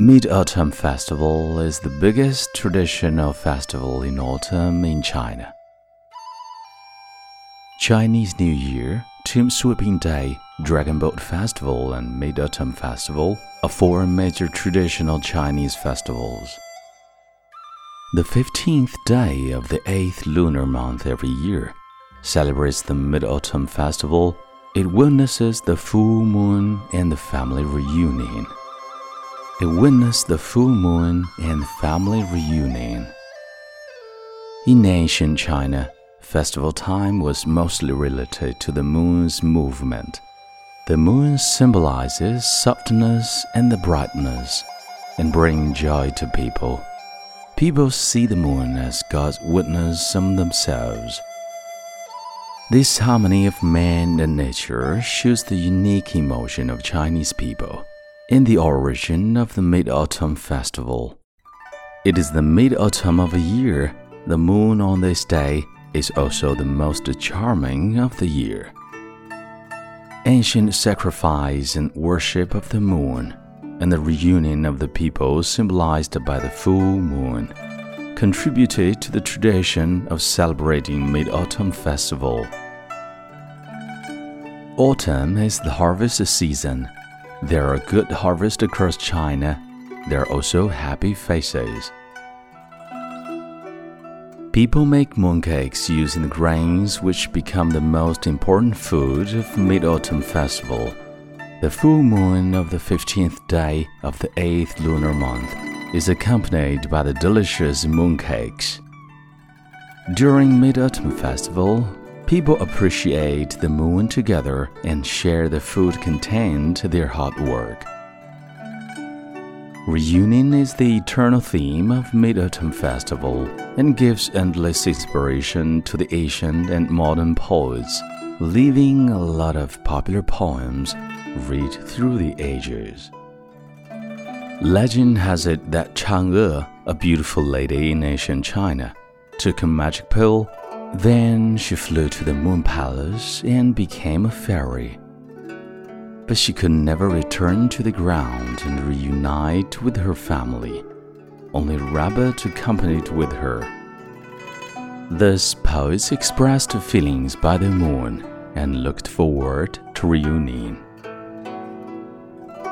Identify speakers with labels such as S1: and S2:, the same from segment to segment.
S1: Mid Autumn Festival is the biggest traditional festival in autumn in China. Chinese New Year, Tomb Sweeping Day, Dragon Boat Festival, and Mid Autumn Festival are four major traditional Chinese festivals. The 15th day of the 8th lunar month every year celebrates the Mid Autumn Festival. It witnesses the full moon and the family reunion. It witnessed the full moon and family reunion. In ancient China, festival time was mostly related to the moon's movement. The moon symbolizes softness and the brightness and bring joy to people. People see the moon as God's witness on themselves. This harmony of man and nature shows the unique emotion of Chinese people in the origin of the Mid Autumn Festival. It is the mid autumn of a year. The moon on this day is also the most charming of the year. Ancient sacrifice and worship of the moon and the reunion of the people symbolized by the full moon contributed to the tradition of celebrating Mid Autumn Festival. Autumn is the harvest season there are good harvests across China. There are also happy faces. People make mooncakes using the grains which become the most important food of Mid-Autumn Festival. The full moon of the 15th day of the 8th lunar month is accompanied by the delicious mooncakes. During Mid-Autumn Festival, People appreciate the moon together and share the food contained to their hard work. Reunion is the eternal theme of Mid-Autumn Festival and gives endless inspiration to the ancient and modern poets, leaving a lot of popular poems read through the ages. Legend has it that Chang'e, a beautiful lady in ancient China, took a magic pill then she flew to the moon palace and became a fairy. But she could never return to the ground and reunite with her family. Only Rabbit accompanied with her. Thus, poets expressed feelings by the moon and looked forward to reunion.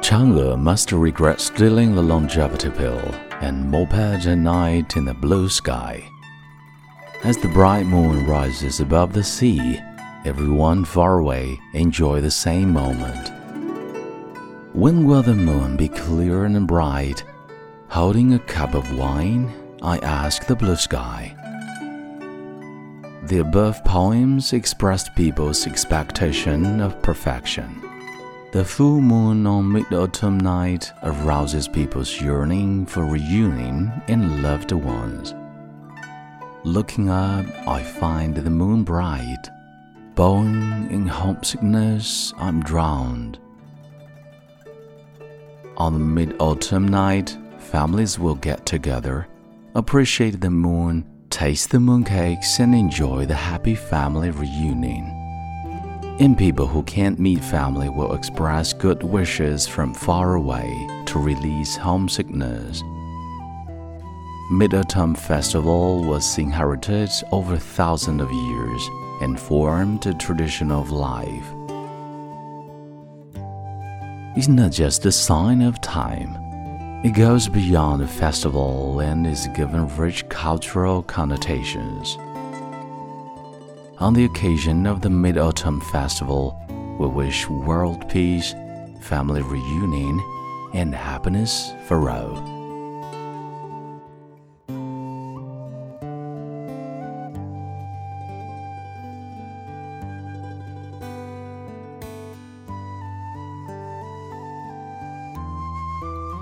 S1: Chang'e must regret stealing the longevity pill and moped at night in the blue sky. As the bright moon rises above the sea, everyone far away enjoy the same moment. When will the moon be clear and bright? Holding a cup of wine, I ask the blue sky. The above poems expressed people's expectation of perfection. The full moon on mid autumn night arouses people's yearning for reunion and loved ones. Looking up, I find the moon bright. Bowing in homesickness, I'm drowned. On the mid autumn night, families will get together, appreciate the moon, taste the mooncakes, and enjoy the happy family reunion. And people who can't meet family will express good wishes from far away to release homesickness. Mid-Autumn Festival was inherited over thousands of years and formed a tradition of life. It's not just a sign of time. It goes beyond the festival and is given rich cultural connotations. On the occasion of the Mid Autumn Festival, we wish world peace, family reunion, and happiness for all.